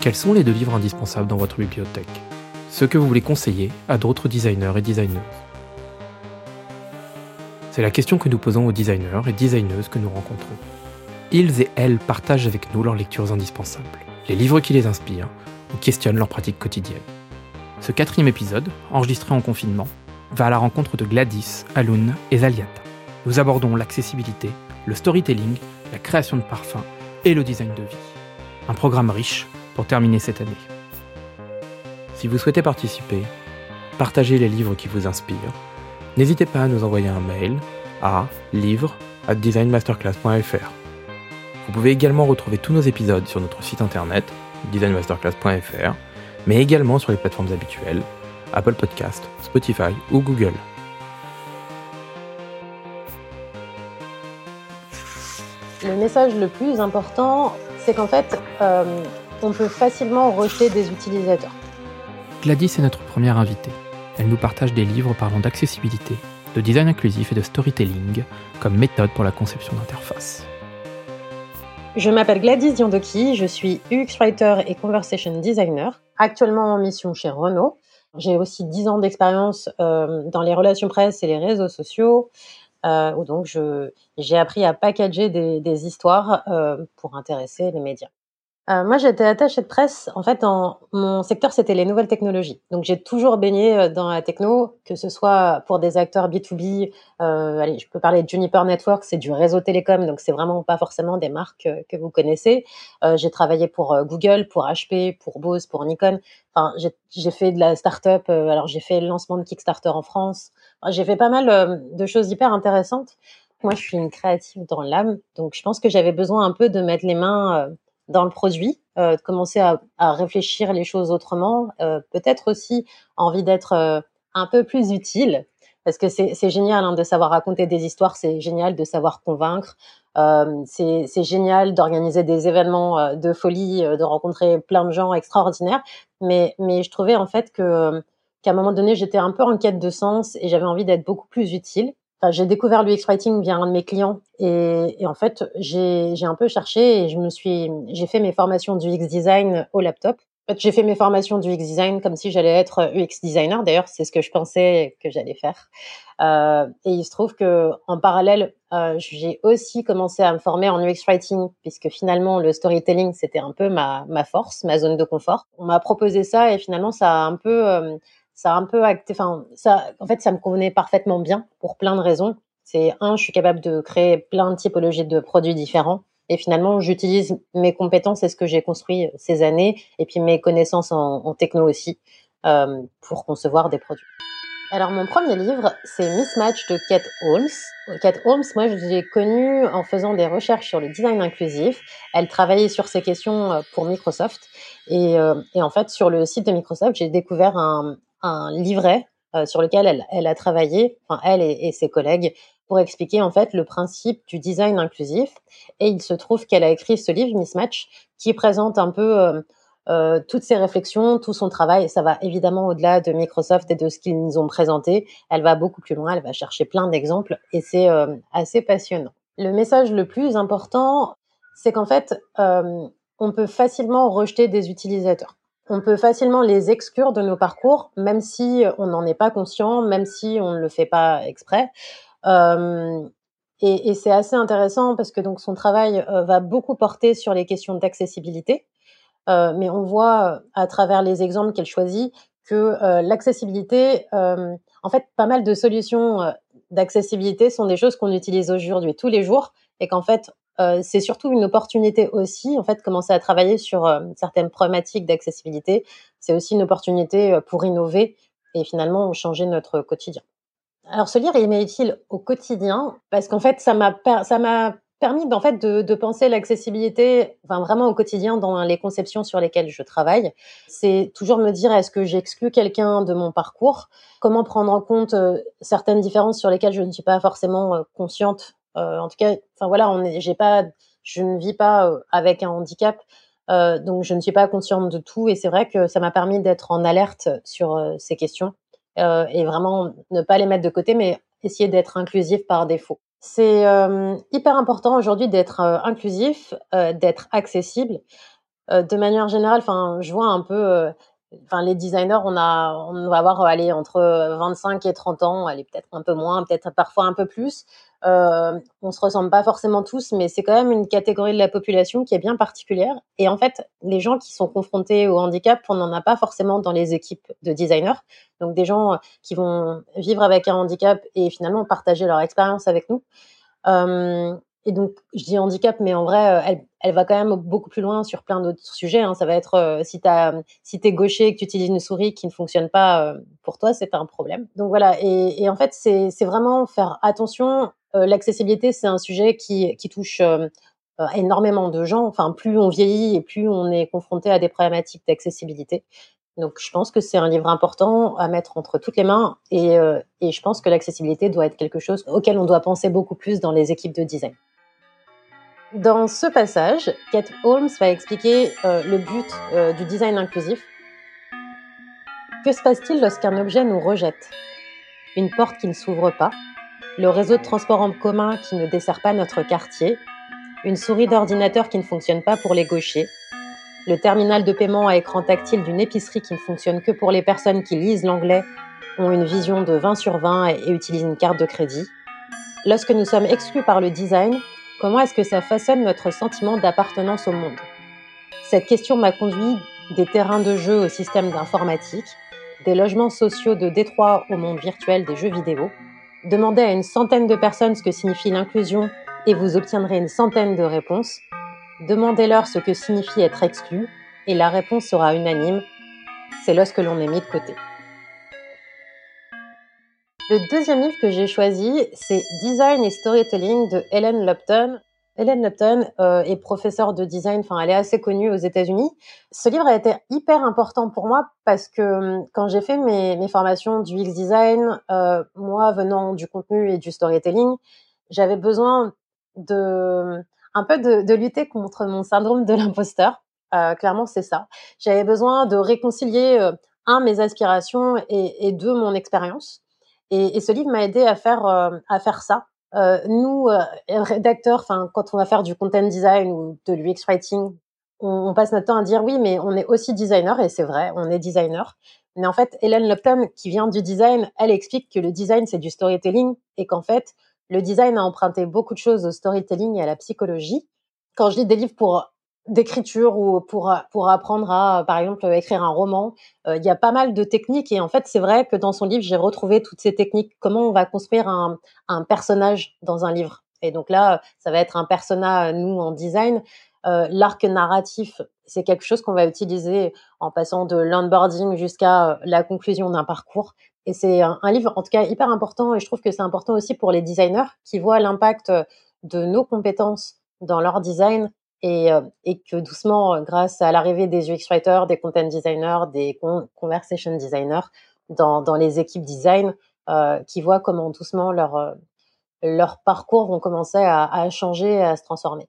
Quels sont les deux livres indispensables dans votre bibliothèque? Ceux que vous voulez conseiller à d'autres designers et designeuses? C'est la question que nous posons aux designers et designeuses que nous rencontrons. Ils et elles partagent avec nous leurs lectures indispensables, les livres qui les inspirent ou questionnent leur pratique quotidienne. Ce quatrième épisode, enregistré en confinement, va à la rencontre de Gladys, Alun et Zaliata. Nous abordons l'accessibilité, le storytelling, la création de parfums et le design de vie. Un programme riche pour terminer cette année. Si vous souhaitez participer, partager les livres qui vous inspirent, n'hésitez pas à nous envoyer un mail à livre@designmasterclass.fr. Vous pouvez également retrouver tous nos épisodes sur notre site internet designmasterclass.fr, mais également sur les plateformes habituelles Apple Podcast, Spotify ou Google. Le message le plus important, c'est qu'en fait, euh, on peut facilement rejeter des utilisateurs. Gladys est notre première invitée. Elle nous partage des livres parlant d'accessibilité, de design inclusif et de storytelling comme méthode pour la conception d'interface. Je m'appelle Gladys Diandoki, je suis UX Writer et Conversation Designer, actuellement en mission chez Renault. J'ai aussi 10 ans d'expérience euh, dans les relations presse et les réseaux sociaux, euh, où donc j'ai appris à packager des, des histoires euh, pour intéresser les médias. Euh, moi, j'étais attachée de presse. En fait, dans mon secteur, c'était les nouvelles technologies. Donc, j'ai toujours baigné euh, dans la techno, que ce soit pour des acteurs B2B. Euh, allez, je peux parler de Juniper Network, c'est du réseau télécom, donc c'est vraiment pas forcément des marques euh, que vous connaissez. Euh, j'ai travaillé pour Google, pour HP, pour Bose, pour Nikon. Enfin, j'ai fait de la start-up. alors, j'ai fait le lancement de Kickstarter en France. Enfin, j'ai fait pas mal de choses hyper intéressantes. Moi, je suis une créative dans l'âme, donc je pense que j'avais besoin un peu de mettre les mains dans le produit, euh, de commencer à, à, réfléchir les choses autrement, euh, peut-être aussi envie d'être euh, un peu plus utile, parce que c'est génial hein, de savoir raconter des histoires, c'est génial de savoir convaincre, euh, c'est génial d'organiser des événements euh, de folie, de rencontrer plein de gens extraordinaires, mais, mais je trouvais en fait que qu'à un moment donné, j'étais un peu en quête de sens et j'avais envie d'être beaucoup plus utile j'ai découvert l'UX Writing via un de mes clients et, et en fait, j'ai un peu cherché et je me suis, j'ai fait mes formations du UX Design au laptop. En fait, j'ai fait mes formations du UX Design comme si j'allais être UX designer. D'ailleurs, c'est ce que je pensais que j'allais faire. Euh, et il se trouve que en parallèle, euh, j'ai aussi commencé à me former en UX Writing puisque finalement le storytelling c'était un peu ma, ma force, ma zone de confort. On m'a proposé ça et finalement ça a un peu euh, ça a un peu acté, enfin, ça, en fait, ça me convenait parfaitement bien pour plein de raisons. C'est un, je suis capable de créer plein de typologies de produits différents. Et finalement, j'utilise mes compétences et ce que j'ai construit ces années, et puis mes connaissances en, techno aussi, euh, pour concevoir des produits. Alors mon premier livre, c'est Mismatch de Kate Holmes. Kate Holmes, moi je l'ai connue en faisant des recherches sur le design inclusif. Elle travaillait sur ces questions euh, pour Microsoft. Et, euh, et en fait, sur le site de Microsoft, j'ai découvert un, un livret euh, sur lequel elle, elle, a travaillé, enfin elle et, ses collègues, pour expliquer en fait le principe du design inclusif. Et il se trouve qu'elle a écrit ce livre Mismatch qui présente un peu euh, euh, toutes ses réflexions, tout son travail. Ça va évidemment au-delà de Microsoft et de ce qu'ils nous ont présenté. Elle va beaucoup plus loin, elle va chercher plein d'exemples et c'est euh, assez passionnant. Le message le plus important, c'est qu'en fait, euh, on peut facilement rejeter des utilisateurs on peut facilement les exclure de nos parcours, même si on n'en est pas conscient, même si on ne le fait pas exprès. Euh, et, c'est assez intéressant parce que donc son travail euh, va beaucoup porter sur les questions d'accessibilité, euh, mais on voit à travers les exemples qu'elle choisit que l'accessibilité, en fait, pas mal de solutions d'accessibilité sont des choses qu'on utilise aujourd'hui tous les jours et qu'en fait euh, c'est surtout une opportunité aussi, en fait, commencer à travailler sur euh, certaines problématiques d'accessibilité. C'est aussi une opportunité euh, pour innover et finalement changer notre quotidien. Alors, ce livre, il m'est utile au quotidien parce qu'en fait, ça m'a permis en fait de, penser l'accessibilité, vraiment au quotidien dans les conceptions sur lesquelles je travaille. C'est toujours me dire est-ce que j'exclus quelqu'un de mon parcours, comment prendre en compte certaines différences sur lesquelles je ne suis pas forcément consciente en tout cas, enfin voilà, j'ai pas, je ne vis pas euh, avec un handicap, euh, donc je ne suis pas consciente de tout. Et c'est vrai que ça m'a permis d'être en alerte sur ces questions et vraiment ne pas les mettre de côté, mais essayer d'être inclusif par défaut. C'est hyper important aujourd'hui d'être inclusif, d'être accessible. de manière générale, enfin, je vois un peu enfin les designers, on a, on va avoir aller entre 25 et 30 ans, allez peut-être un peu moins, peut-être parfois un peu plus. Euh, on se ressemble pas forcément tous, mais c'est quand même une catégorie de la population qui est bien particulière. Et en fait, les gens qui sont confrontés au handicap, on n'en a pas forcément dans les équipes de designers. Donc des gens qui vont vivre avec un handicap et finalement partager leur expérience avec nous. Euh, et donc, je dis handicap, mais en vrai, euh, elle, elle va quand même beaucoup plus loin sur plein d'autres sujets. Hein. Ça va être euh, si tu si t'es gaucher et que tu utilises une souris qui ne fonctionne pas euh, pour toi, c'est un problème. Donc voilà. Et, et en fait, c'est vraiment faire attention. L'accessibilité, c'est un sujet qui, touche énormément de gens. Enfin, plus on vieillit et plus on est confronté à des problématiques d'accessibilité. Donc, je pense que c'est un livre important à mettre entre toutes les mains et, je pense que l'accessibilité doit être quelque chose auquel on doit penser beaucoup plus dans les équipes de design. Dans ce passage, Kate Holmes va expliquer euh, le but euh, du design inclusif. Que se passe-t-il lorsqu'un objet nous rejette? Une porte qui ne s'ouvre pas, le réseau de transport en commun qui ne dessert pas notre quartier, une souris d'ordinateur qui ne fonctionne pas pour les gauchers, le terminal de paiement à écran tactile d'une épicerie qui ne fonctionne que pour les personnes qui lisent l'anglais, ont une vision de 20 sur 20 et utilisent une carte de crédit. Lorsque nous sommes exclus par le design, Comment est-ce que ça façonne notre sentiment d'appartenance au monde? Cette question m'a conduit des terrains de jeu au système d'informatique, des logements sociaux de Détroit au monde virtuel des jeux vidéo. Demandez à une centaine de personnes ce que signifie l'inclusion et vous obtiendrez une centaine de réponses. Demandez-leur ce que signifie être exclu et la réponse sera unanime. C'est lorsque l'on est mis de côté. Le deuxième livre que j'ai choisi, c'est Design et Storytelling de Helen Lupton. Helen Lupton euh, est professeure de design, enfin elle est assez connue aux États-Unis. Ce livre a été hyper important pour moi parce que hum, quand j'ai fait mes, mes, formations du X design, euh, moi venant du contenu et du storytelling, j'avais besoin de un peu de, de, lutter contre mon syndrome de l'imposteur. Euh, clairement, c'est ça. J'avais besoin de réconcilier euh, un mes aspirations et, et deux mon expérience. Et, et ce livre m'a aidé à faire euh, à faire ça. Euh, nous, euh, rédacteurs, quand on va faire du content design ou de l'UX writing, on, on, passe notre temps à dire oui, mais on est aussi designer et c'est vrai, on est designer. Mais en fait, Hélène Lupton, qui vient du design, elle explique que le design c'est du storytelling et qu'en fait, le design a emprunté beaucoup de choses au storytelling et à la psychologie. Quand je lis des livres pour d'écriture ou pour pour apprendre à par exemple écrire un roman. Euh, il y a pas mal de techniques et en fait c'est vrai que dans son livre j'ai retrouvé toutes ces techniques. Comment on va construire un, un personnage dans un livre? Et donc là ça va être un persona nous en design. Euh, l'arc narratif c'est quelque chose qu'on va utiliser en passant de l'onboarding jusqu'à la conclusion d'un parcours. Et c'est un, un livre en tout cas hyper important et je trouve que c'est important aussi pour les designers qui voient l'impact de nos compétences dans leur design et, euh, et que doucement, euh, grâce à l'arrivée des UX writers, des content designers, des conversation designers dans, dans les équipes design, euh, qui voient comment doucement leur euh, leur parcours vont commencer à, à changer, à se transformer.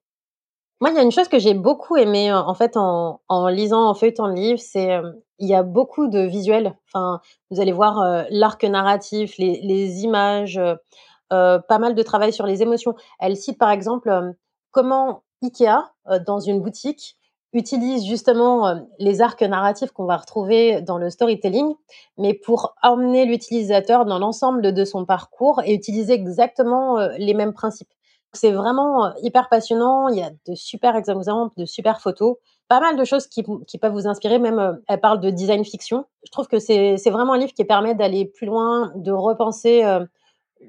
Moi, il y a une chose que j'ai beaucoup aimé en fait en, en lisant, en feuilletant le livre, c'est il y a beaucoup de visuels. Enfin, vous allez voir l'arc narratif, les, les images, pas mal de travail sur les émotions. Elle cite par exemple comment Ikea, euh, dans une boutique, utilise justement euh, les arcs narratifs qu'on va retrouver dans le storytelling, mais pour emmener l'utilisateur dans l'ensemble de son parcours et utiliser exactement euh, les mêmes principes. C'est vraiment hyper passionnant. Il y a de super exemples, de super photos, pas mal de choses qui, qui peuvent vous inspirer. Même, elle parle de design fiction. Je trouve que c'est vraiment un livre qui permet d'aller plus loin, de repenser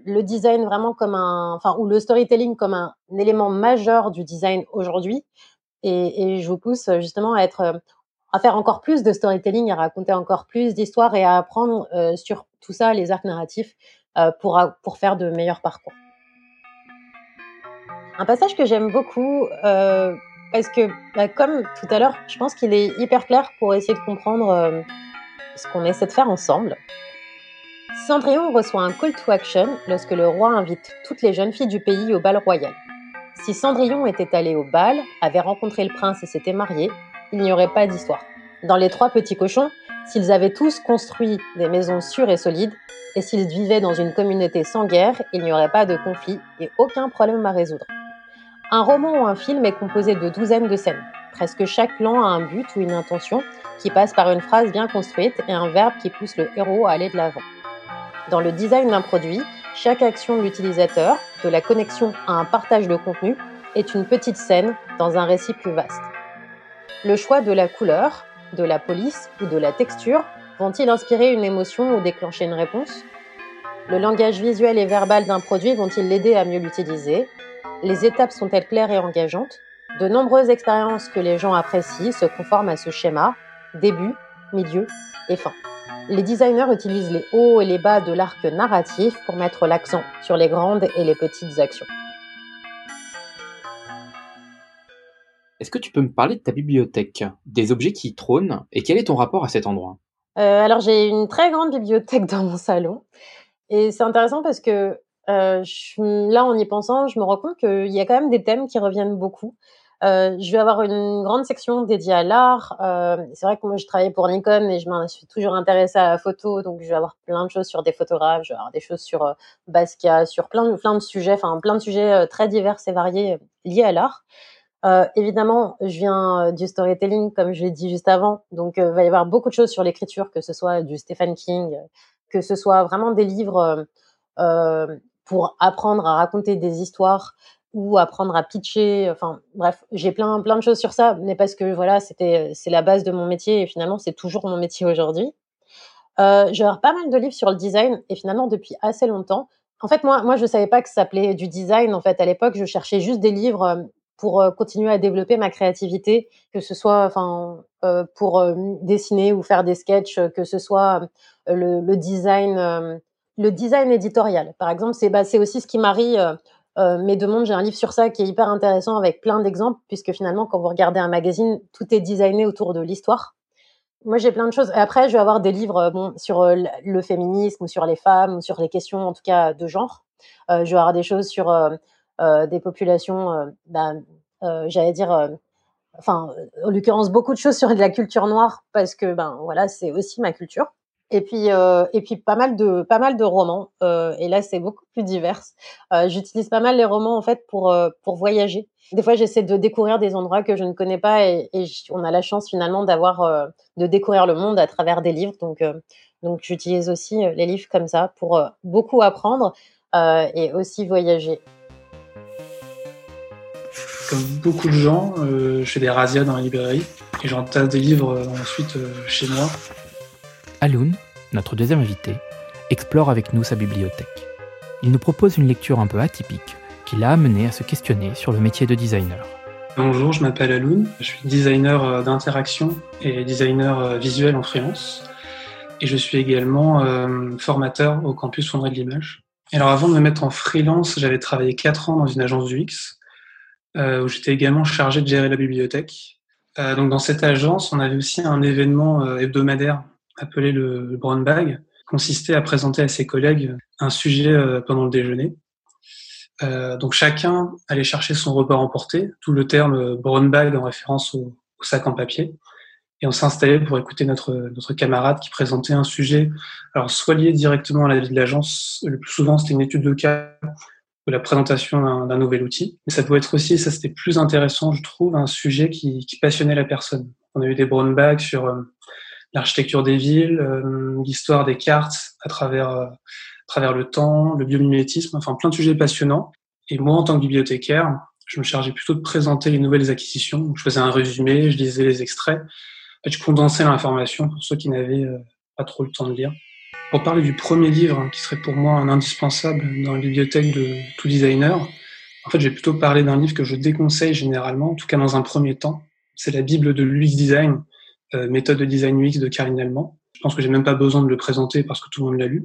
le design vraiment comme un, enfin, ou le storytelling comme un, élément majeur du design aujourd'hui. Et, je vous pousse justement à être, à faire encore plus de storytelling, à raconter encore plus d'histoires et à apprendre euh, sur tout ça, les arcs narratifs, euh, pour, pour faire de meilleurs parcours. Un passage que j'aime beaucoup, euh, parce que, bah, comme tout à l'heure, je pense qu'il est hyper clair pour essayer de comprendre euh, ce qu'on essaie de faire ensemble. Cendrillon reçoit un call to action lorsque le roi invite toutes les jeunes filles du pays au bal royal. Si Cendrillon était allé au bal, avait rencontré le prince et s'était marié, il n'y aurait pas d'histoire. Dans les trois petits cochons, s'ils avaient tous construit des maisons sûres et solides, et s'ils vivaient dans une communauté sans guerre, il n'y aurait pas de conflit et aucun problème à résoudre. Un roman ou un film est composé de douzaines de scènes. Presque chaque plan a un but ou une intention qui passe par une phrase bien construite et un verbe qui pousse le héros à aller de l'avant. Dans le design d'un produit, chaque action de l'utilisateur, de la connexion à un partage de contenu, est une petite scène dans un récit plus vaste. Le choix de la couleur, de la police ou de la texture vont-ils inspirer une émotion ou déclencher une réponse? Le langage visuel et verbal d'un produit vont-ils l'aider à mieux l'utiliser? Les étapes sont-elles claires et engageantes? De nombreuses expériences que les gens apprécient se conforment à ce schéma début, milieu et fin. Les designers utilisent les hauts et les bas de l'arc narratif pour mettre l'accent sur les grandes et les petites actions. Est-ce que tu peux me parler de ta bibliothèque, des objets qui y trônent, et quel est ton rapport à cet endroit? Euh, Alors j'ai une très grande bibliothèque dans mon salon, et c'est intéressant parce que euh, là en y pensant, je me rends compte qu'il y a quand même des thèmes qui reviennent beaucoup. Euh, je vais avoir une grande section dédiée à l'art. Euh, c'est vrai que moi, je travaillais pour Nikon et je me suis toujours intéressée à la photo, donc je vais avoir plein de choses sur des photographes, je vais avoir des choses sur euh, Basquiat, sur plein de, plein de sujets, enfin plein de sujets euh, très divers et variés liés à l'art. évidemment, je viens du storytelling, comme je l'ai dit juste avant, donc il va y avoir beaucoup de choses sur l'écriture, que ce soit du Stephen King, que ce soit vraiment des livres pour apprendre à raconter des histoires ou apprendre à pitcher. Enfin, bref, j'ai plein, plein de choses sur ça, mais parce que voilà, c'était, c'est la base de mon métier et finalement, c'est toujours mon métier aujourd'hui. Euh, j'ai pas mal de livres sur le design et finalement, depuis assez longtemps. En fait, moi, moi, je savais pas que ça s'appelait du design. En fait, à l'époque, je cherchais juste des livres euh, pour euh, continuer à développer ma créativité, que ce soit, enfin, euh, pour euh, dessiner ou faire des sketchs, que ce soit le, le, design, le design éditorial. Par exemple, c'est, bah, c'est aussi ce qui marie euh, mais de monde, j'ai un livre sur ça qui est hyper intéressant avec plein d'exemples, puisque finalement, quand vous regardez un magazine, tout est designé autour de l'histoire. Moi, j'ai plein de choses. Après, je vais avoir des livres bon, sur euh, le féminisme sur les femmes sur les questions, en tout cas, de genre. Euh, je vais avoir des choses sur euh, euh des populations, ben, j'allais dire, enfin, en l'occurrence, beaucoup de choses sur la culture noire, parce que, ben, voilà, c'est aussi ma culture et puis euh, et puis pas mal de pas mal de romans euh, et là c'est beaucoup plus divers. Euh, j'utilise pas mal les romans en fait pour pour voyager. Des fois j'essaie de découvrir des endroits que je ne connais pas et, on a la chance finalement d'avoir de découvrir le monde à travers des livres. Donc donc j'utilise aussi les livres comme ça pour beaucoup apprendre et aussi voyager. Comme beaucoup de gens je fais des razzias dans la librairie et j'entasse des livres ensuite chez moi Alun, notre deuxième invité, explore avec nous sa bibliothèque. Il nous propose une lecture un peu atypique qui l'a amené à se questionner sur le métier de designer. Bonjour, je m'appelle Alun, je suis designer euh, d'interaction et designer euh, visuel en freelance. Et je suis également euh, formateur au campus Fonderie de l'Image. Alors avant de me mettre en freelance, j'avais travaillé 4 ans dans une agence du X, où j'étais également chargé de gérer la bibliothèque. Donc dans cette agence, on avait aussi un événement hebdomadaire appelé le brown bag, consistait à présenter à ses collègues un sujet euh, pendant le déjeuner. Euh, donc chacun allait chercher son repas emporté, tout le terme euh, brown bag en référence au, sac en papier, et on s'installait pour écouter notre, notre camarade qui présentait un sujet, alors soit lié directement à la vie de l'agence, le plus souvent c'était une étude de cas ou la présentation d'un nouvel outil, mais ça pouvait être aussi, ça c'était plus intéressant je trouve, un sujet qui, qui passionnait la personne. On a eu des brown bags sur l'architecture des villes, euh, l'histoire des cartes à travers, euh, à travers le temps, le biomimétisme, enfin plein de sujets passionnants. Et moi, en tant que bibliothécaire, je me chargeais plutôt de présenter les nouvelles acquisitions. Je faisais un résumé, je lisais les extraits. En je condensais l'information pour ceux qui n'avaient euh, pas trop le temps de lire. Pour parler du premier livre, hein, qui serait pour moi un indispensable dans la bibliothèque de tout designer, en fait, j'ai plutôt parlé d'un livre que je déconseille généralement, en tout cas dans un premier temps. C'est la Bible de l'UX Design méthode de design UX de Karine Allemand. Je pense que j'ai même pas besoin de le présenter parce que tout le monde l'a lu.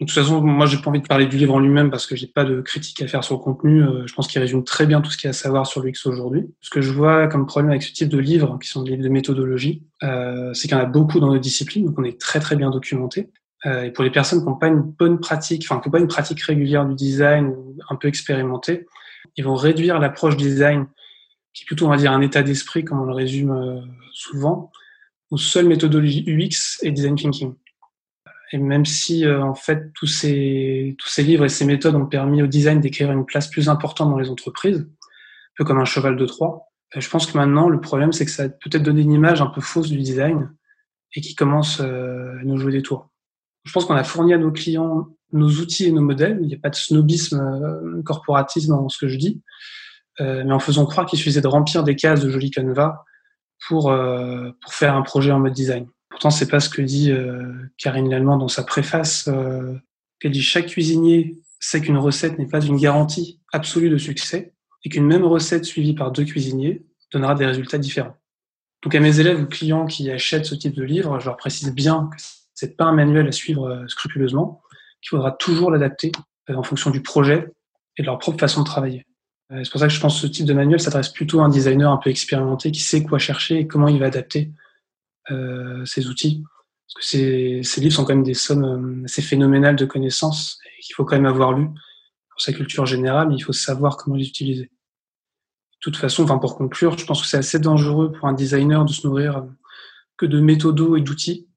de toute façon, moi, j'ai pas envie de parler du livre en lui-même parce que j'ai pas de critique à faire sur le contenu. Euh, je pense qu'il résume très bien tout ce qu'il y a à savoir sur l'UX aujourd'hui. Ce que je vois comme problème avec ce type de livres, qui sont des livres de méthodologie, euh, c'est qu'il y en a beaucoup dans nos disciplines, donc on est très très bien documenté. Euh, et pour les personnes qui n'ont pas une bonne pratique, enfin qui n'ont pas une pratique régulière du design, un peu expérimentée, ils vont réduire l'approche design, qui est plutôt, on va dire, un état d'esprit, comme on le résume euh, souvent, aux seules méthodologies UX et design thinking. Et même si euh, en fait tous ces tous ces livres et ces méthodes ont permis au design d'écrire une place plus importante dans les entreprises, un peu comme un cheval de Troie, je pense que maintenant, le problème, c'est que ça a peut-être donné une image un peu fausse du design et qui commence à nous jouer des tours. Je pense qu'on a fourni à nos clients nos outils et nos modèles. Il n'y a pas de snobisme corporatisme dans ce que je dis, mais en faisant croire qu'il suffisait de remplir des cases de jolis canevas pour, pour faire un projet en mode design. Pourtant, c'est pas ce que dit euh, Karine Lallemand dans sa préface. Euh, qu'elle dit chaque cuisinier sait qu'une recette n'est pas une garantie absolue de succès et qu'une même recette suivie par deux cuisiniers donnera des résultats différents. Donc à mes élèves ou clients qui achètent ce type de livre, je leur précise bien que c'est pas un manuel à suivre euh, scrupuleusement, qu'il faudra toujours l'adapter en fonction du projet et de leur propre façon de travailler. C'est pour ça que je pense que ce type de manuel s'adresse plutôt à un designer un peu expérimenté qui sait quoi chercher et comment il va adapter euh, ces outils. Parce que ces, ces, livres sont quand même des sommes euh, assez phénoménales de connaissances et qu'il faut quand même avoir lu pour sa culture générale, mais il faut savoir comment les utiliser. De toute façon, enfin pour conclure, je pense que c'est assez dangereux pour un designer de se nourrir que de méthodos et d'outils,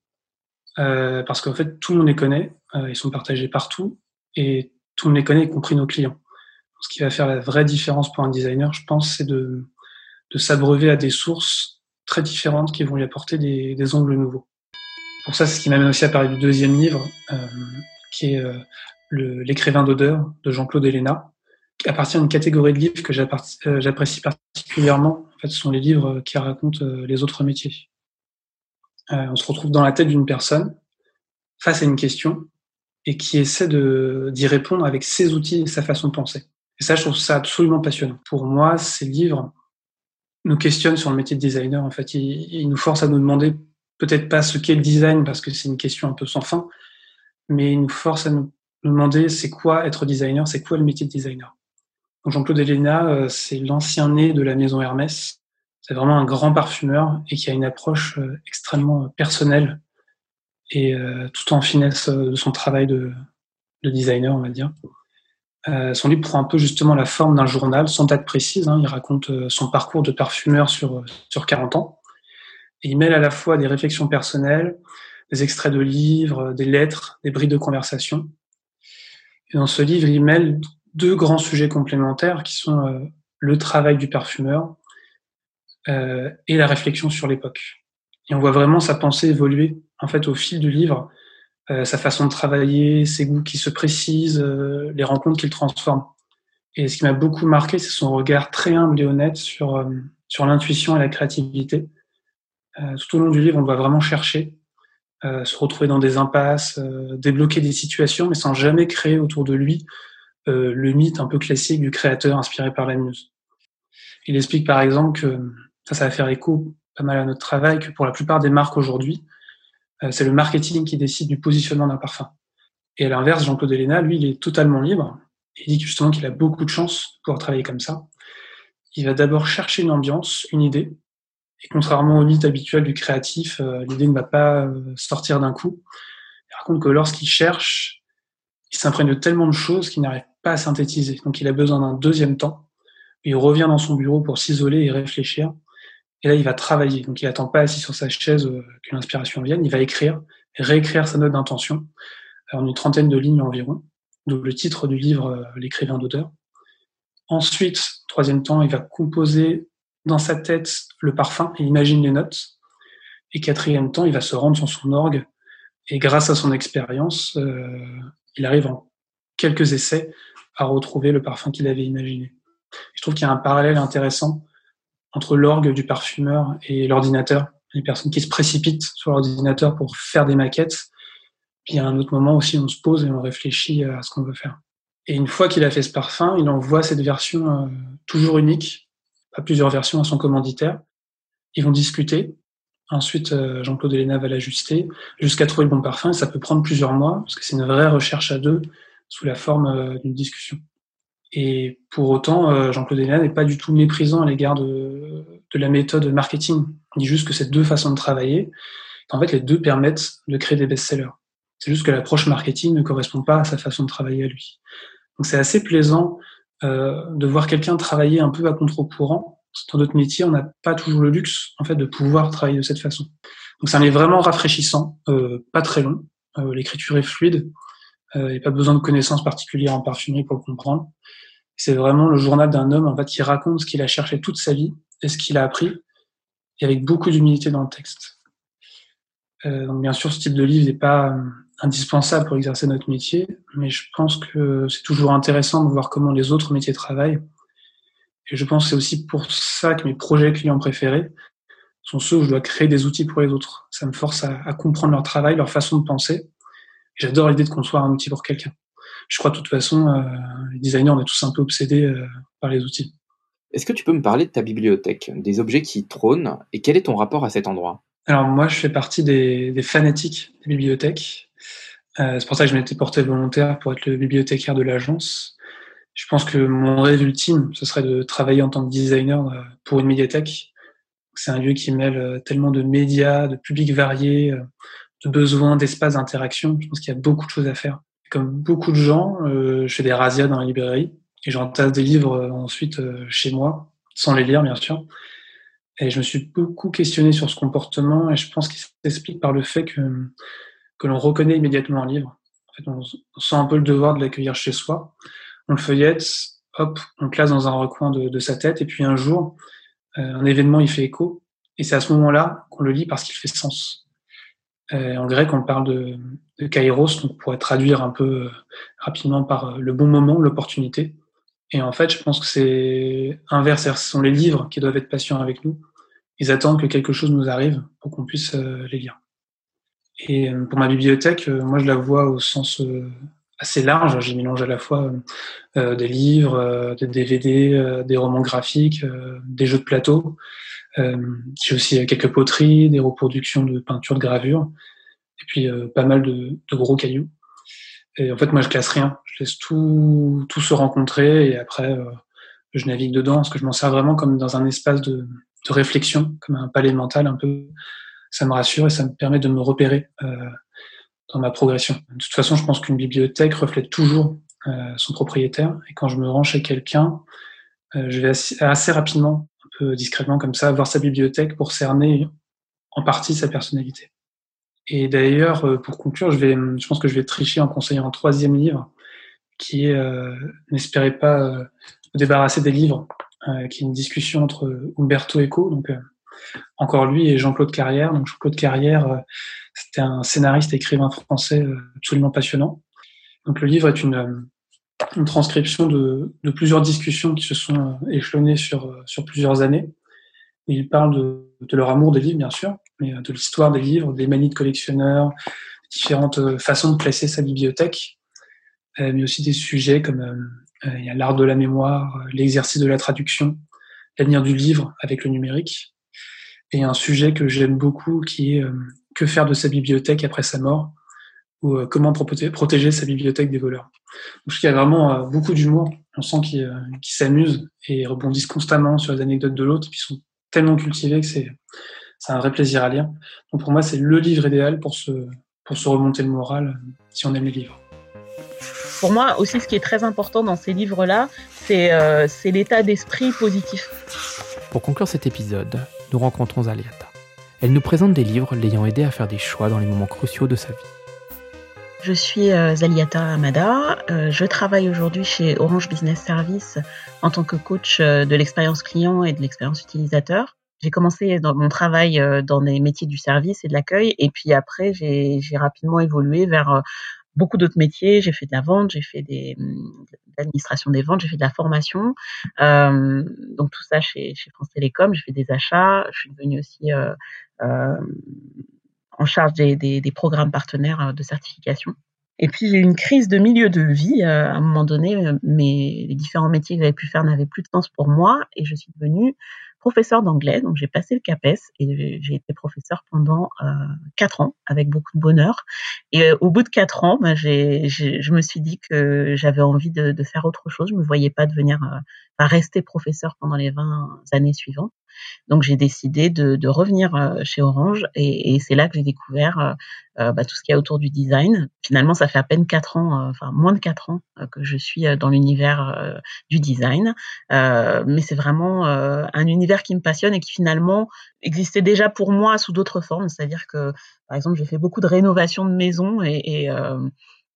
euh, parce qu'en fait tout le monde les connaît, euh, ils sont partagés partout et tout le monde les connaît, y compris nos clients. Ce qui va faire la vraie différence pour un designer, je pense, c'est de, de s'abreuver à des sources très différentes qui vont lui apporter des, des nouveaux. Pour ça, c'est ce qui m'amène aussi à parler du deuxième livre, euh, qui est euh, L'écrivain d'odeur de Jean-Claude Héléna, qui appartient à une catégorie de livres que euh, j'apprécie particulièrement. En fait, ce sont les livres qui racontent euh, les autres métiers. on se retrouve dans la tête d'une personne face à une question et qui essaie d'y répondre avec ses outils et sa façon de penser. Et ça, je trouve ça absolument passionnant. Pour moi, ces livres nous questionne sur le métier de designer. En fait, il, nous force à nous demander peut-être pas ce qu'est le design parce que c'est une question un peu sans fin, mais il nous force à nous, demander c'est quoi être designer, c'est quoi le métier de designer. Jean-Claude Elena, euh, c'est l'ancien né de la maison Hermès. C'est vraiment un grand parfumeur et qui a une approche euh, extrêmement personnelle et euh, tout en finesse de son travail de designer, on va dire. Euh, son livre prend un peu justement la forme d'un journal, sans date précise. Hein. Il raconte euh, son parcours de parfumeur sur, euh, sur 40 ans. Il mêle à la fois des réflexions personnelles, des extraits de livres, des lettres, des brides de conversation. Et dans ce livre, il mêle deux grands sujets complémentaires qui sont le travail du parfumeur et la réflexion sur l'époque. Et on voit vraiment sa pensée évoluer en fait au fil du livre sa façon de travailler, ses goûts qui se précisent, euh, les rencontres qu'il transforme. Et ce qui m'a beaucoup marqué, c'est son regard très humble et honnête sur, euh, sur l'intuition et la créativité. tout au long du livre, on doit vraiment chercher, se retrouver dans des impasses, débloquer des situations, mais sans jamais créer autour de lui le mythe un peu classique du créateur inspiré par la muse. Il explique par exemple que, ça, ça va faire écho pas mal à notre travail, que pour la plupart des marques aujourd'hui, euh, c'est le marketing qui décide du positionnement d'un parfum. Et à l'inverse, Jean-Claude Elena, lui, il est totalement libre. Il dit justement qu'il a beaucoup de chance pouvoir travailler comme ça. Il va d'abord chercher une ambiance, une idée. Et contrairement au mythe habituel du créatif, euh, l'idée ne va pas euh, sortir d'un coup. Il raconte que lorsqu'il cherche, il s'imprègne de tellement de choses qu'il n'arrive pas à synthétiser. Donc il a besoin d'un deuxième temps. Il revient dans son bureau pour s'isoler et réfléchir. Et là, il va travailler. Donc, il n'attend pas assis sur sa chaise euh, que l'inspiration vienne. Il va écrire, réécrire sa note d'intention en une trentaine de lignes environ, d'où le titre du livre euh, L'écrivain d'odeur. Ensuite, troisième temps, il va composer dans sa tête le parfum et imagine les notes. Et quatrième temps, il va se rendre sur son orgue et grâce à son expérience, euh, il arrive en quelques essais à retrouver le parfum qu'il avait imaginé. Je trouve qu'il y a un parallèle intéressant entre l'orgue du parfumeur et l'ordinateur. Les personnes qui se précipitent sur l'ordinateur pour faire des maquettes. Puis à un autre moment aussi, on se pose et on réfléchit à ce qu'on veut faire. Et une fois qu'il a fait ce parfum, il envoie cette version euh, toujours unique, pas plusieurs versions à son commanditaire. Ils vont discuter. Ensuite, euh, Jean-Claude Elena va l'ajuster jusqu'à trouver le bon parfum. ça peut prendre plusieurs mois parce que c'est une vraie recherche à deux sous la forme euh, d'une discussion. Et pour autant, euh, Jean-Claude Hénin n'est pas du tout méprisant à l'égard de, de, la méthode marketing. Il dit juste que c'est deux façons de travailler. En fait, les deux permettent de créer des best-sellers. C'est juste que l'approche marketing ne correspond pas à sa façon de travailler à lui. Donc c'est assez plaisant euh, de voir quelqu'un travailler un peu à contre-courant. Dans d'autres métiers, on n'a pas toujours le luxe en fait de pouvoir travailler de cette façon. Donc ça en est vraiment rafraîchissant, euh, pas très long. Euh, l'écriture est fluide. Il n'y a pas besoin de connaissances particulières en parfumerie pour le comprendre. C'est vraiment le journal d'un homme en fait qui raconte ce qu'il a cherché toute sa vie et ce qu'il a appris, et avec beaucoup d'humilité dans le texte. Euh, donc bien sûr, ce type de livre n'est pas euh, indispensable pour exercer notre métier, mais je pense que c'est toujours intéressant de voir comment les autres métiers travaillent. Et je pense que c'est aussi pour ça que mes projets clients préférés sont ceux où je dois créer des outils pour les autres. Ça me force à, à comprendre leur travail, leur façon de penser. J'adore l'idée de construire un outil pour quelqu'un. Je crois de toute façon, euh, les designers, on est tous un peu obsédés euh, par les outils. Est-ce que tu peux me parler de ta bibliothèque, des objets qui trônent, et quel est ton rapport à cet endroit? Alors moi, je fais partie des, des fanatiques des bibliothèques. Euh, c'est pour ça que je m'étais porté volontaire pour être le bibliothécaire de l'agence. Je pense que mon rêve ultime, ce serait de travailler en tant que designer pour une médiathèque. C'est un lieu qui mêle tellement de médias, de publics variés, de besoins, d'espaces d'interaction. Je pense qu'il y a beaucoup de choses à faire. Comme beaucoup de gens, je fais des razzias dans la librairie et j'entasse des livres ensuite chez moi, sans les lire bien sûr. Et je me suis beaucoup questionné sur ce comportement et je pense qu'il s'explique par le fait que que l'on reconnaît immédiatement un livre. En fait, on, sent un peu le devoir de l'accueillir chez soi. On le feuillette, hop, on classe dans un recoin de, de sa tête, et puis un jour, euh, un événement il fait écho, et c'est à ce moment-là qu'on le lit parce qu'il fait sens. Euh, en grec, on parle de, kairos, donc on pourrait traduire un peu euh, rapidement par euh, le bon moment, l'opportunité. Et en fait, je pense que c'est inverse, ce sont les livres qui doivent être patients avec nous. Ils attendent que quelque chose nous arrive pour qu'on puisse les lire. Et pour ma bibliothèque, moi je la vois au sens assez large. J'y mélange à la fois des livres, des DVD, des romans graphiques, des jeux de plateau. J'ai aussi quelques poteries, des reproductions de peintures, de gravures, et puis pas mal de, de, gros cailloux. Et en fait, moi je classe rien. Je laisse tout, tout se rencontrer et après je navigue dedans parce que je m'en sers vraiment comme dans un espace de, de réflexion, comme un palais mental un peu ça me rassure et ça me permet de me repérer euh, dans ma progression. De toute façon, je pense qu'une bibliothèque reflète toujours euh, son propriétaire. Et quand je me rends chez quelqu'un, euh, je vais assez, rapidement, discrètement comme ça, voir sa bibliothèque pour cerner en partie sa personnalité. Et d'ailleurs, euh, pour conclure, je, pense que je vais tricher en conseillant un troisième livre qui est euh, N'espérez pas euh, débarrasser des livres, qui est une discussion entre Umberto Eco, donc encore lui et Jean-Claude Carrière. Donc Jean-Claude Carrière, euh, c'était un scénariste et écrivain français euh, absolument passionnant. Donc le livre est une, euh, une transcription de, de, plusieurs discussions qui se sont échelonnées sur, sur plusieurs années. Et il parle de, de, leur amour des livres, bien sûr, mais de l'histoire des livres, des manies de collectionneurs, différentes façons de placer sa bibliothèque, mais aussi des sujets comme l'art de la mémoire, l'exercice de la traduction, l'avenir du livre avec le numérique, et un sujet que j'aime beaucoup qui est euh, que faire de sa bibliothèque après sa mort ou euh, comment protéger sa bibliothèque des voleurs. Donc, il y a vraiment euh, beaucoup d'humour. On sent qu'ils s'amusent et rebondissent constamment sur les anecdotes de l'autre, qui sont tellement cultivés que c'est un vrai plaisir à lire. Donc pour moi, c'est le livre idéal pour se, pour se remonter le moral si on aime les livres. Pour moi aussi, ce qui est très important dans ces livres-là, c'est euh, l'état d'esprit positif. Pour conclure cet épisode, nous rencontrons Aliata. Elle nous présente des livres l'ayant aidé à faire des choix dans les moments cruciaux de sa vie. Je suis euh, Zaliata Amada. Euh, je travaille aujourd'hui chez Orange Business Service en tant que coach euh, de l'expérience client et de l'expérience utilisateur. J'ai commencé dans mon travail dans des métiers du service et de l'accueil, et puis après j'ai rapidement évolué vers beaucoup d'autres métiers. J'ai fait de la vente, j'ai fait des, de l'administration des ventes, j'ai fait de la formation. Donc tout ça chez, France Télécom. J'ai fait des achats. Je suis devenue aussi en charge des, des, des, programmes partenaires euh, de certification. Et puis j'ai eu une crise de milieu de vie. Euh, à un moment donné, mes, les différents métiers que j'avais pu faire n'avaient plus de sens pour moi et je suis devenue professeur d'anglais, donc j'ai passé le CAPES et j'ai été professeur pendant euh, quatre ans avec beaucoup de bonheur. Et euh, au bout de quatre ans, j'ai, je me suis dit que j'avais envie de, de, faire autre chose. Je me voyais pas devenir, euh, rester professeur pendant les 20 années suivantes. Donc j'ai décidé de, revenir euh, chez Orange et, c'est là que j'ai découvert euh, euh, bah, tout ce qu'il y a autour du design. Finalement, ça fait à peine quatre ans, enfin moins de quatre ans que je suis dans l'univers du design, mais c'est vraiment un univers qui me passionne et qui finalement existait déjà pour moi sous d'autres formes. C'est-à-dire que, par exemple, j'ai fait beaucoup de rénovations de maisons et,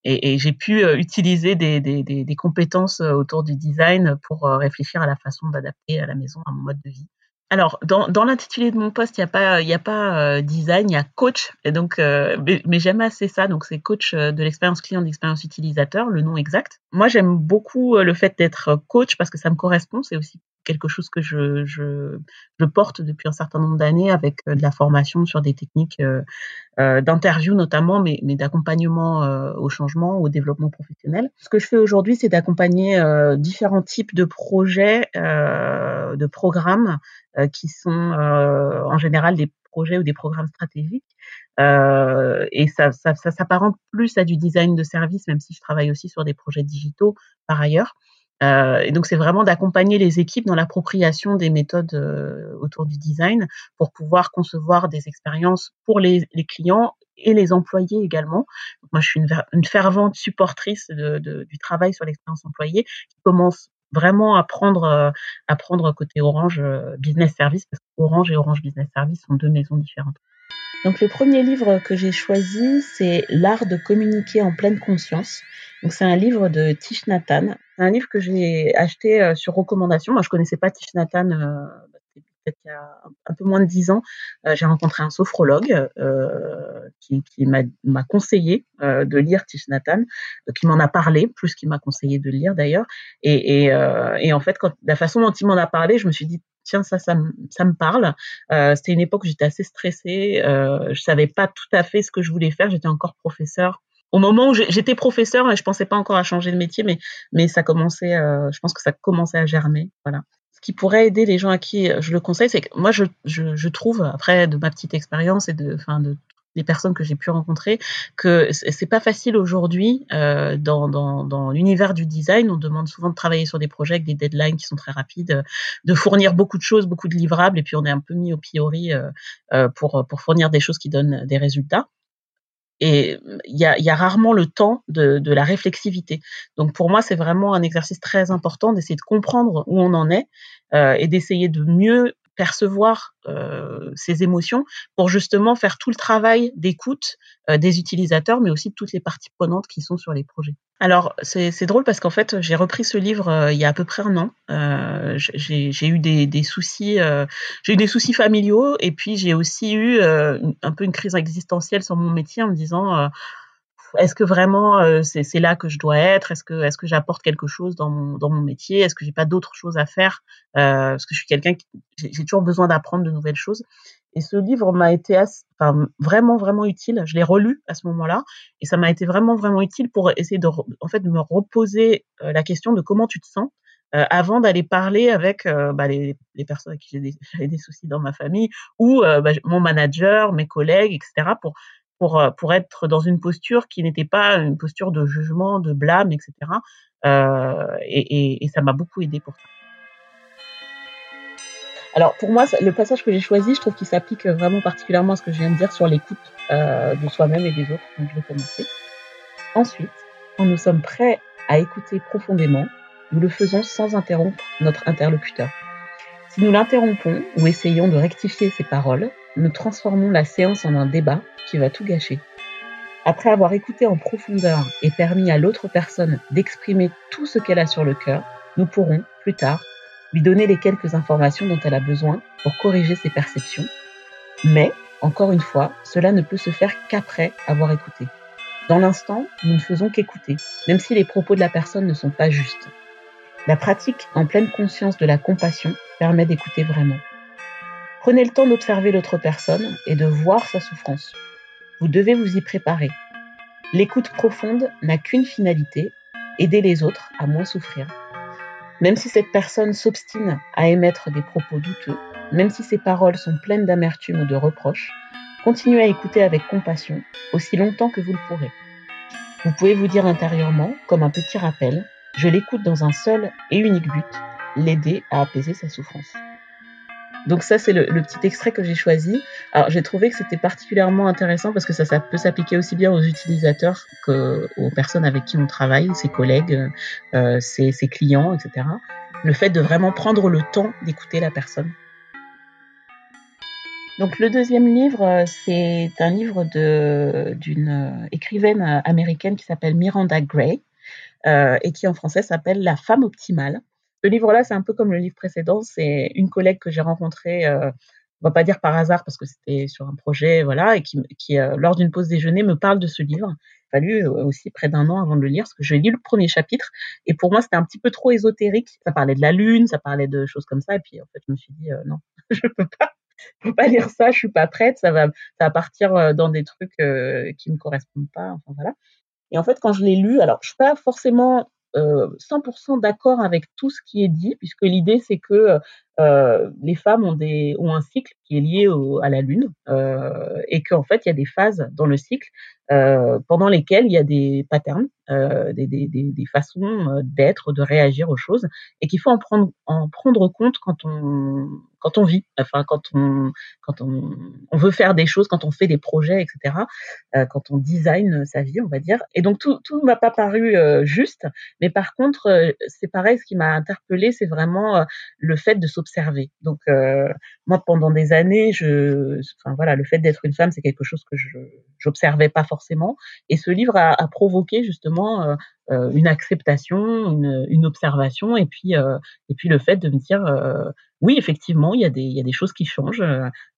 j'ai pu utiliser des, des, compétences autour du design pour réfléchir à la façon d'adapter à la maison à mon mode de vie. Alors, dans, dans l'intitulé de mon poste, il n'y a pas, y a pas euh, design, il y a coach. Et donc, euh, mais, j'aime assez ça. Donc, c'est coach euh, de l'expérience client, de l'expérience utilisateur, le nom exact. Moi, j'aime beaucoup le fait d'être coach parce que ça me correspond. C'est aussi quelque chose que je, porte depuis un certain nombre d'années avec de la formation sur des techniques euh, d'interview notamment, mais, d'accompagnement au changement, au développement professionnel. Ce que je fais aujourd'hui, c'est d'accompagner différents types de projets, de programmes euh, qui sont euh, en général des projets ou des programmes stratégiques. Euh, et ça, ça s'apparente plus à du design de service, même si je travaille aussi sur des projets digitaux par ailleurs. Euh, et donc, c'est vraiment d'accompagner les équipes dans l'appropriation des méthodes autour du design pour pouvoir concevoir des expériences pour les, les clients et les employés également. moi, je suis une, une fervente supportrice de, de, du travail sur l'expérience employée qui commence vraiment apprendre euh, à prendre côté Orange euh, Business Service parce qu'Orange et Orange Business Service sont deux maisons différentes. Donc le premier livre que j'ai choisi, c'est L'art de communiquer en pleine conscience. Donc c'est un livre de Tish Nathan. C'est un livre que j'ai acheté euh, sur recommandation. Moi je connaissais pas Tish Nathan peut-être il y a un peu moins de dix ans, euh, j'ai rencontré un sophrologue euh, qui, m'a conseillé euh, de lire Tish Nathan, qui m'en a parlé, plus qu'il m'a conseillé de lire d'ailleurs. Et, en fait, la façon dont il m'en a parlé, je me suis dit tiens ça ça, me parle. C'était une époque où j'étais assez stressée, je savais pas tout à fait ce que je voulais faire. J'étais encore professeur au moment où j'étais professeur, je pensais pas encore à changer de métier, mais mais ça commençait, je pense que ça commençait à germer, voilà qui pourrait aider les gens à qui je le conseille, c'est que moi, je, je, je, trouve, après de ma petite expérience et de, enfin, de des personnes que j'ai pu rencontrer, que c'est pas facile aujourd'hui euh, dans, dans, dans l'univers du design. On demande souvent de travailler sur des projets avec des deadlines qui sont très rapides, de fournir beaucoup de choses, beaucoup de livrables, et puis on est un peu mis au priori euh, euh, pour, pour fournir des choses qui donnent des résultats. Et il y a, y a, rarement le temps de, de, la réflexivité. Donc pour moi, c'est vraiment un exercice très important d'essayer de comprendre où on en est euh, et d'essayer de mieux percevoir euh, ces émotions pour justement faire tout le travail d'écoute euh, des utilisateurs, mais aussi de toutes les parties prenantes qui sont sur les projets. Alors c'est drôle parce qu'en fait j'ai repris ce livre euh, il y a à peu près un an. Euh, j'ai eu des, des soucis, euh, j'ai eu des soucis familiaux et puis j'ai aussi eu un peu une crise existentielle sur mon métier en me disant est-ce que vraiment euh, c'est là que je dois être? Est-ce que est-ce que j'apporte quelque chose dans mon dans mon métier? Est-ce que j'ai pas d'autres choses à faire? Euh, Parce que je suis quelqu'un qui j'ai toujours besoin d'apprendre de nouvelles choses. Et ce livre m'a été enfin, vraiment vraiment utile. Je l'ai relu à ce moment-là et ça m'a été vraiment vraiment utile pour essayer de en fait de me reposer euh, la question de comment tu te sens euh, avant d'aller parler avec euh, bah, les, les, personnes avec qui j'ai des, des, soucis dans ma famille ou bah, mon manager, mes collègues, etc. pour pour, euh, pour être dans une posture qui n'était pas une posture de jugement, de blâme, etc. Euh, et, et, ça m'a beaucoup aidé pour ça. Alors pour moi, le passage que j'ai choisi, je trouve qu'il s'applique vraiment particulièrement à ce que je viens de dire sur l'écoute euh, de soi-même et des autres. Donc je vais commencer. Ensuite, quand nous sommes prêts à écouter profondément, nous le faisons sans interrompre notre interlocuteur. Si nous l'interrompons ou essayons de rectifier ses paroles, nous transformons la séance en un débat qui va tout gâcher. Après avoir écouté en profondeur et permis à l'autre personne d'exprimer tout ce qu'elle a sur le cœur, nous pourrons, plus tard, lui donner les quelques informations dont elle a besoin pour corriger ses perceptions. Mais, encore une fois, cela ne peut se faire qu'après avoir écouté. Dans l'instant, nous ne faisons qu'écouter, même si les propos de la personne ne sont pas justes. La pratique en pleine conscience de la compassion permet d'écouter vraiment. Prenez le temps d'observer l'autre personne et de voir sa souffrance. Vous devez vous y préparer. L'écoute profonde n'a qu'une finalité, aider les autres à moins souffrir. Même si cette personne s'obstine à émettre des propos douteux, même si ses paroles sont pleines d'amertume ou de reproches, continuez à écouter avec compassion aussi longtemps que vous le pourrez. Vous pouvez vous dire intérieurement, comme un petit rappel, je l'écoute dans un seul et unique but, l'aider à apaiser sa souffrance. Donc ça, c'est le, petit extrait que j'ai choisi. Alors j'ai trouvé que c'était particulièrement intéressant parce que ça, ça peut s'appliquer aussi bien aux utilisateurs qu'aux personnes avec qui on travaille, ses collègues, euh, ses, clients, etc. Le fait de vraiment prendre le temps d'écouter la personne. Donc le deuxième livre, c'est un livre d'une écrivaine américaine qui s'appelle Miranda Gray euh, et qui en français s'appelle La femme optimale. Ce livre-là, c'est un peu comme le livre précédent. C'est une collègue que j'ai rencontrée, euh, on va pas dire par hasard parce que c'était sur un projet, voilà, et qui, euh, lors d'une pause déjeuner me parle de ce livre. Il a fallu euh, aussi près d'un an avant de le lire parce que j'ai lu le premier chapitre et pour moi c'était un petit peu trop ésotérique. Ça parlait de la lune, ça parlait de choses comme ça et puis en fait je me suis dit euh, non, je peux pas, je peux pas lire ça, je suis pas prête, ça va, partir dans des trucs qui me correspondent pas. Enfin voilà. Et en fait quand je l'ai lu, alors je suis pas forcément 100% d'accord avec tout ce qui est dit, puisque l'idée c'est que euh, les femmes ont, des, ont un cycle qui est lié au, à la lune euh, et qu'en fait il y a des phases dans le cycle euh, pendant lesquelles il y a des patterns, euh, des, des, des, façons euh, d'être, de réagir aux choses et qu'il faut en prendre, en prendre compte quand on, quand on vit, enfin quand on, quand on, veut faire des choses, quand on fait des projets, etc. Quand on design sa vie, on va dire. Et donc tout, tout m'a pas paru juste, mais par contre c'est pareil, ce qui m'a interpellé, c'est vraiment le fait de Donc euh, moi, pendant des années, je, le fait d'être une femme, c'est quelque chose que je j'observais pas forcément. Et ce livre a, provoqué justement euh, euh une acceptation, une, observation, et puis et puis le fait de me dire oui, effectivement, il y a des choses qui changent.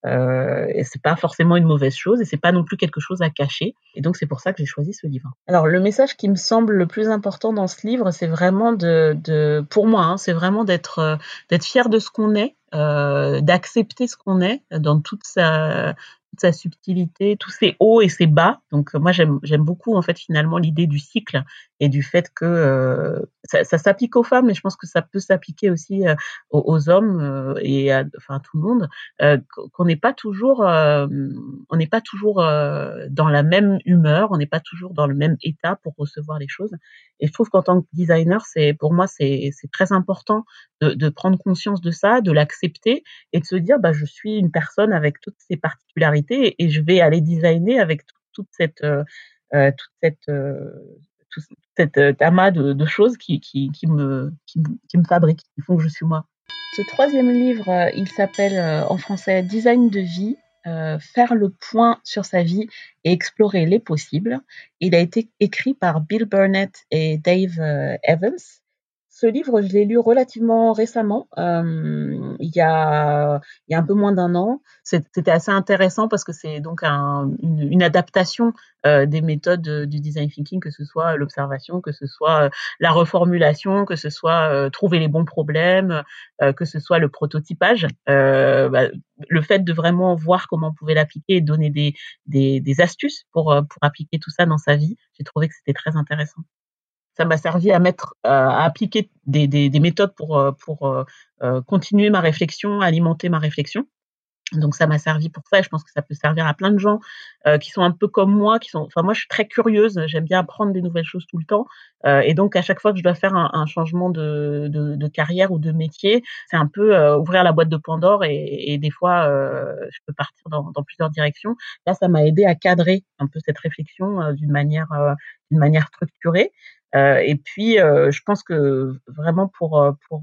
Euh, et c'est pas forcément une mauvaise chose, et c'est pas non plus quelque chose à cacher. Et donc c'est pour ça que j'ai choisi ce livre. Alors le message qui me semble le plus important dans ce livre, c'est vraiment de, pour moi, hein, c'est vraiment d'être d'être fier de ce qu'on est euh, d'accepter ce qu'on est dans toute sa toute sa subtilité, tous ses hauts et ses bas. Donc moi j'aime beaucoup en fait finalement l'idée du cycle et du fait que euh, ça, s'applique aux femmes, mais je pense que ça peut s'appliquer aussi euh, aux, hommes euh, et à, enfin tout le monde, euh, qu'on n'est pas toujours on n'est pas toujours dans la même humeur, on n'est pas toujours dans le même état pour recevoir les choses. Et je trouve qu'en tant que designer, c'est pour moi c'est très important de, prendre conscience de ça, de l'accepter et de se dire bah je suis une personne avec toutes ces particularités et, je vais aller designer avec toute, cette euh, toute cette euh, tout cet euh, amas de, choses qui, qui, me, qui, qui, me fabriquent, qui font que je suis moi. Ce troisième livre, euh, il s'appelle euh, en français Design de vie, euh, faire le point sur sa vie et explorer les possibles. Il a été écrit par Bill Burnett et Dave Evans. Ce livre, je l'ai lu relativement récemment, euh, il, y a, un peu moins d'un an. C'était assez intéressant parce que c'est donc un, une, adaptation euh, des méthodes du design thinking, que ce soit l'observation, que ce soit euh, la reformulation, que ce soit trouver les bons problèmes, que ce soit le prototypage. Bah, le fait de vraiment voir comment on pouvait l'appliquer et donner des, astuces pour appliquer tout ça dans sa vie, j'ai trouvé que c'était très intéressant ça m'a servi à mettre, euh, à appliquer des, des, des méthodes pour, euh, pour euh, continuer ma réflexion, alimenter ma réflexion. Donc ça m'a servi pour ça et je pense que ça peut servir à plein de gens qui sont un peu comme moi, qui sont. Enfin moi je suis très curieuse, j'aime bien apprendre des nouvelles choses tout le temps et donc à chaque fois que je dois faire un, changement de, de, carrière ou de métier, c'est un peu ouvrir la boîte de Pandore et, et des fois je peux partir dans, dans, plusieurs directions. Là ça m'a aidé à cadrer un peu cette réflexion d'une manière d'une manière structurée. Euh, et puis, euh, je pense que vraiment pour pour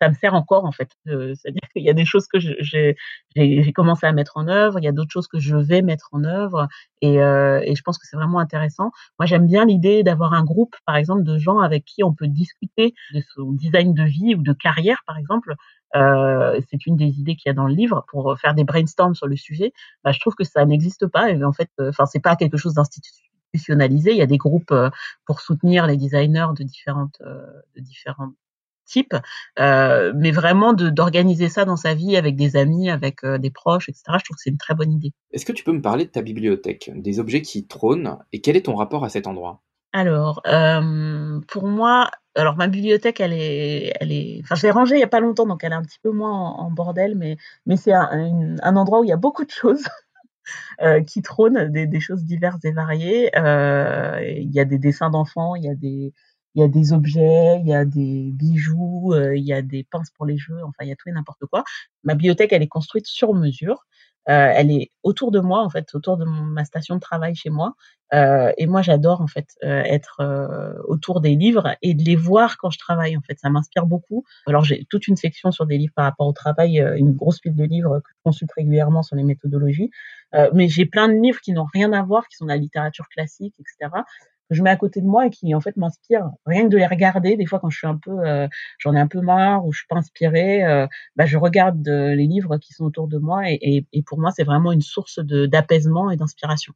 ça me sert encore en fait. C'est-à-dire qu'il y a des choses que j'ai j'ai commencé à mettre en œuvre, il y a d'autres choses que je vais mettre en œuvre, et, et je pense que c'est vraiment intéressant. Moi, j'aime bien l'idée d'avoir un groupe, par exemple, de gens avec qui on peut discuter de son design de vie ou de carrière, par exemple. Euh, c'est une des idées qu'il y a dans le livre pour faire des brainstorms sur le sujet. Bah, je trouve que ça n'existe pas. Et en fait, enfin, c'est pas quelque chose d'institutionnel institutionnalisé. Il y a des groupes euh, pour soutenir les designers de différentes euh, de différents types, euh, mais vraiment d'organiser ça dans sa vie avec des amis, avec euh, des proches, etc. Je trouve que c'est une très bonne idée. Est-ce que tu peux me parler de ta bibliothèque, des objets qui trônent, et quel est ton rapport à cet endroit? Alors, euh, pour moi, alors ma bibliothèque, elle est, elle est, enfin, je l'ai rangée il y a pas longtemps, donc elle est un petit peu moins en, en bordel, mais mais c'est un, un, endroit où il y a beaucoup de choses. euh, qui trônent des, des, choses diverses et variées. Euh, il y a des dessins d'enfants, il y a des il y a des objets, il y a des bijoux, euh, il y a des pinces pour les jeux, enfin il y a tout et n'importe quoi. Ma bibliothèque, elle est construite sur mesure. Euh, elle est autour de moi en fait, autour de ma station de travail chez moi. Euh, et moi, j'adore en fait euh, être euh, autour des livres et de les voir quand je travaille. En fait, ça m'inspire beaucoup. Alors j'ai toute une section sur des livres par rapport au travail, euh, une grosse pile de livres que je consulte régulièrement sur les méthodologies. mais j'ai plein de livres qui n'ont rien à voir, qui sont de la littérature classique, etc. que je mets à côté de moi et qui en fait m'inspirent. Rien que de les regarder, des fois quand je suis un peu, euh, j'en ai un peu marre ou je suis pas inspirée, euh, bah, je regarde les livres qui sont autour de moi et, et, et pour moi c'est vraiment une source d'apaisement et d'inspiration.